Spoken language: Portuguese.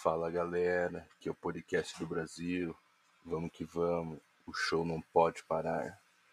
Fala galera, que é o podcast do Brasil. Vamos que vamos, o show não pode parar.